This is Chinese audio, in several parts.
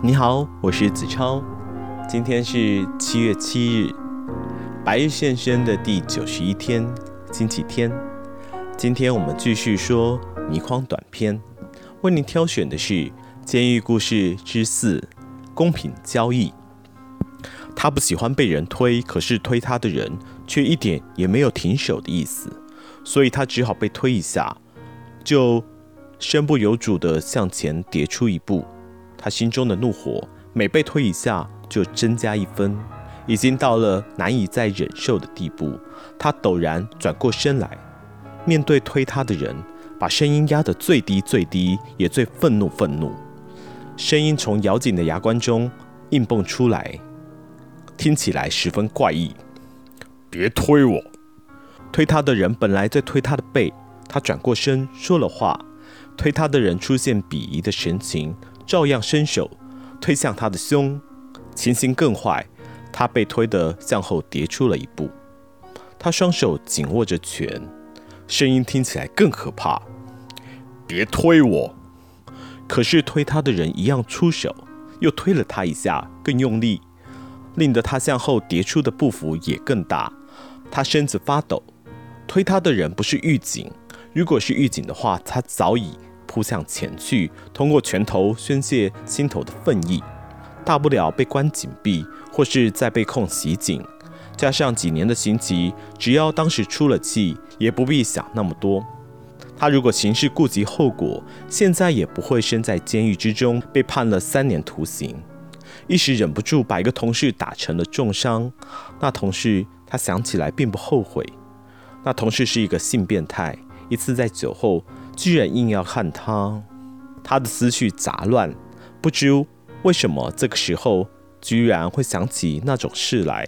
你好，我是子超。今天是七月七日，白日现身的第九十一天，星期天。今天我们继续说倪匡短篇，为您挑选的是《监狱故事之四：公平交易》。他不喜欢被人推，可是推他的人却一点也没有停手的意思，所以他只好被推一下，就身不由主地向前跌出一步。他心中的怒火每被推一下就增加一分，已经到了难以再忍受的地步。他陡然转过身来，面对推他的人，把声音压得最低最低，也最愤怒愤怒。声音从咬紧的牙关中硬蹦出来，听起来十分怪异。别推我！推他的人本来在推他的背，他转过身说了话。推他的人出现鄙夷的神情。照样伸手推向他的胸，情形更坏，他被推得向后跌出了一步。他双手紧握着拳，声音听起来更可怕。别推我！可是推他的人一样出手，又推了他一下，更用力，令得他向后跌出的步幅也更大。他身子发抖。推他的人不是狱警，如果是狱警的话，他早已。扑向前去，通过拳头宣泄心头的愤意，大不了被关禁闭，或是再被控袭警，加上几年的刑期，只要当时出了气，也不必想那么多。他如果行事顾及后果，现在也不会身在监狱之中，被判了三年徒刑。一时忍不住把一个同事打成了重伤，那同事他想起来并不后悔。那同事是一个性变态，一次在酒后。居然硬要看他，他的思绪杂乱，不知为什么这个时候居然会想起那种事来。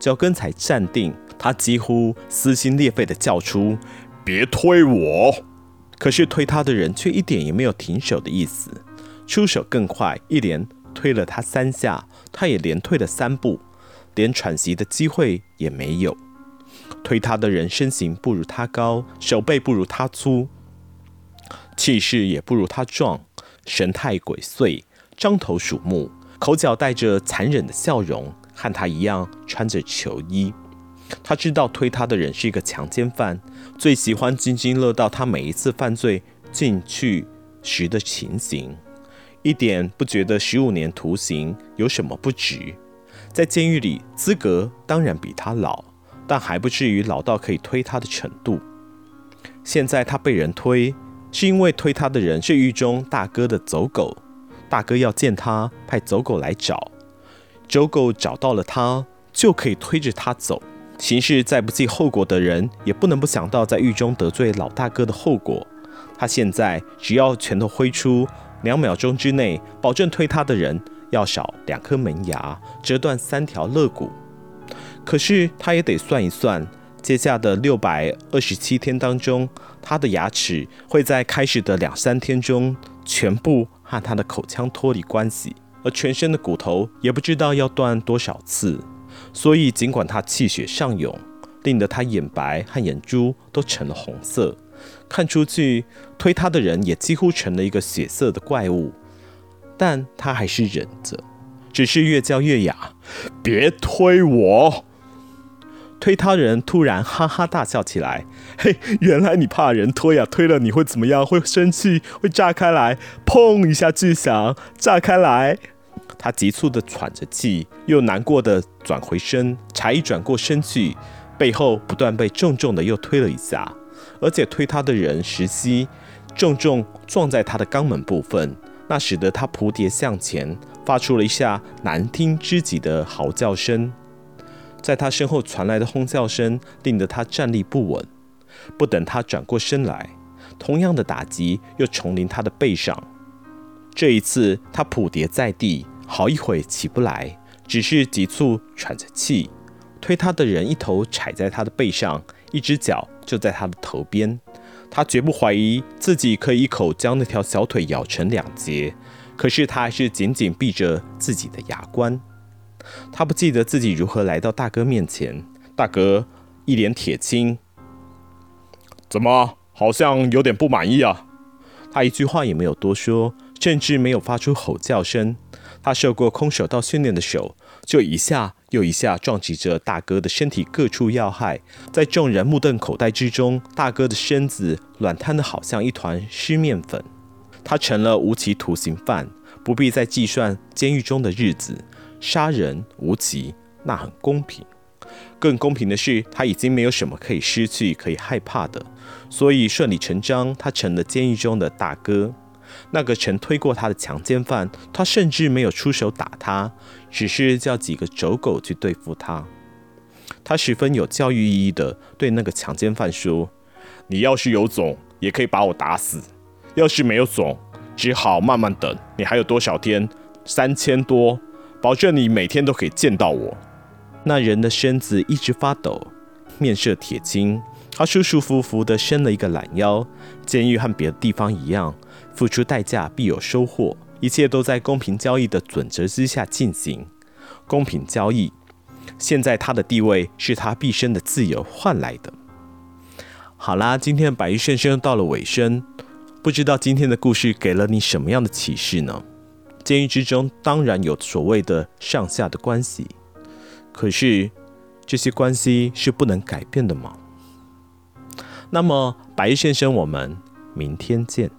脚跟才站定，他几乎撕心裂肺地叫出：“别推我！”可是推他的人却一点也没有停手的意思，出手更快，一连推了他三下，他也连退了三步，连喘息的机会也没有。推他的人身形不如他高，手背不如他粗。气势也不如他壮，神态鬼祟，獐头鼠目，口角带着残忍的笑容，和他一样穿着囚衣。他知道推他的人是一个强奸犯，最喜欢津津乐道他每一次犯罪进去时的情形，一点不觉得十五年徒刑有什么不值。在监狱里，资格当然比他老，但还不至于老到可以推他的程度。现在他被人推。是因为推他的人是狱中大哥的走狗，大哥要见他，派走狗来找，走狗找到了他，就可以推着他走。行事再不计后果的人，也不能不想到在狱中得罪老大哥的后果。他现在只要拳头挥出，两秒钟之内，保证推他的人要少两颗门牙，折断三条肋骨。可是他也得算一算。接下的六百二十七天当中，他的牙齿会在开始的两三天中全部和他的口腔脱离关系，而全身的骨头也不知道要断多少次。所以，尽管他气血上涌，令得他眼白和眼珠都成了红色，看出去推他的人也几乎成了一个血色的怪物，但他还是忍着，只是越叫越哑：“别推我！”推他人突然哈哈大笑起来，嘿，原来你怕人推呀？推了你会怎么样？会生气？会炸开来？砰一下巨响，炸开来。他急促地喘着气，又难过地转回身，才一转过身去，背后不断被重重地又推了一下，而且推他的人石溪重重撞在他的肛门部分，那使得他扑跌向前，发出了一下难听之极的嚎叫声。在他身后传来的轰叫声，令得他站立不稳。不等他转过身来，同样的打击又重临他的背上。这一次，他扑跌在地，好一会起不来，只是急促喘着气。推他的人一头踩在他的背上，一只脚就在他的头边。他绝不怀疑自己可以一口将那条小腿咬成两截，可是他还是紧紧闭着自己的牙关。他不记得自己如何来到大哥面前。大哥一脸铁青，怎么好像有点不满意啊？他一句话也没有多说，甚至没有发出吼叫声。他受过空手道训练的手，就一下又一下撞击着大哥的身体各处要害。在众人目瞪口呆之中，大哥的身子软瘫得好像一团湿面粉。他成了无期徒刑犯，不必再计算监狱中的日子。杀人无极，那很公平。更公平的是，他已经没有什么可以失去、可以害怕的，所以顺理成章，他成了监狱中的大哥。那个曾推过他的强奸犯，他甚至没有出手打他，只是叫几个走狗去对付他。他十分有教育意义的对那个强奸犯说：“你要是有种，也可以把我打死；要是没有种，只好慢慢等。你还有多少天？三千多，保证你每天都可以见到我。”那人的身子一直发抖，面色铁青。他舒舒服服地伸了一个懒腰。监狱和别的地方一样，付出代价必有收获，一切都在公平交易的准则之下进行。公平交易，现在他的地位是他毕生的自由换来的。好啦，今天的百日圣声到了尾声，不知道今天的故事给了你什么样的启示呢？监狱之中当然有所谓的上下的关系。可是，这些关系是不能改变的吗？那么，白先生，我们明天见。